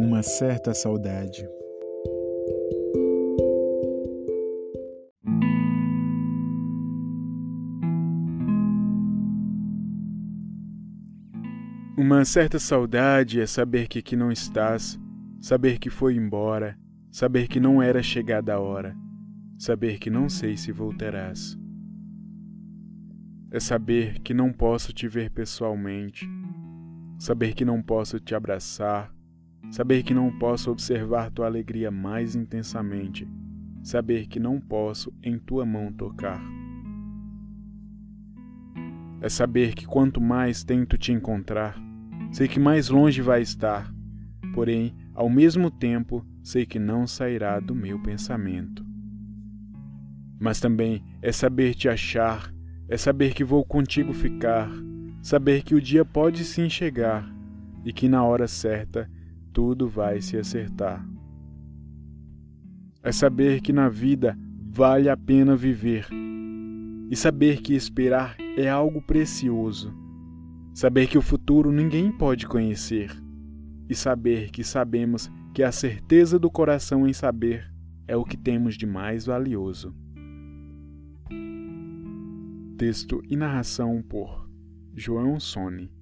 uma certa saudade. Uma certa saudade é saber que aqui não estás, saber que foi embora, saber que não era chegada a hora, saber que não sei se voltarás. É saber que não posso te ver pessoalmente, saber que não posso te abraçar, saber que não posso observar tua alegria mais intensamente, saber que não posso em tua mão tocar. É saber que quanto mais tento te encontrar, sei que mais longe vai estar, porém, ao mesmo tempo, sei que não sairá do meu pensamento. Mas também é saber te achar é saber que vou contigo ficar, saber que o dia pode sim chegar e que na hora certa tudo vai se acertar. É saber que na vida vale a pena viver e saber que esperar é algo precioso. Saber que o futuro ninguém pode conhecer e saber que sabemos que a certeza do coração em saber é o que temos de mais valioso. Texto e narração por João Sone.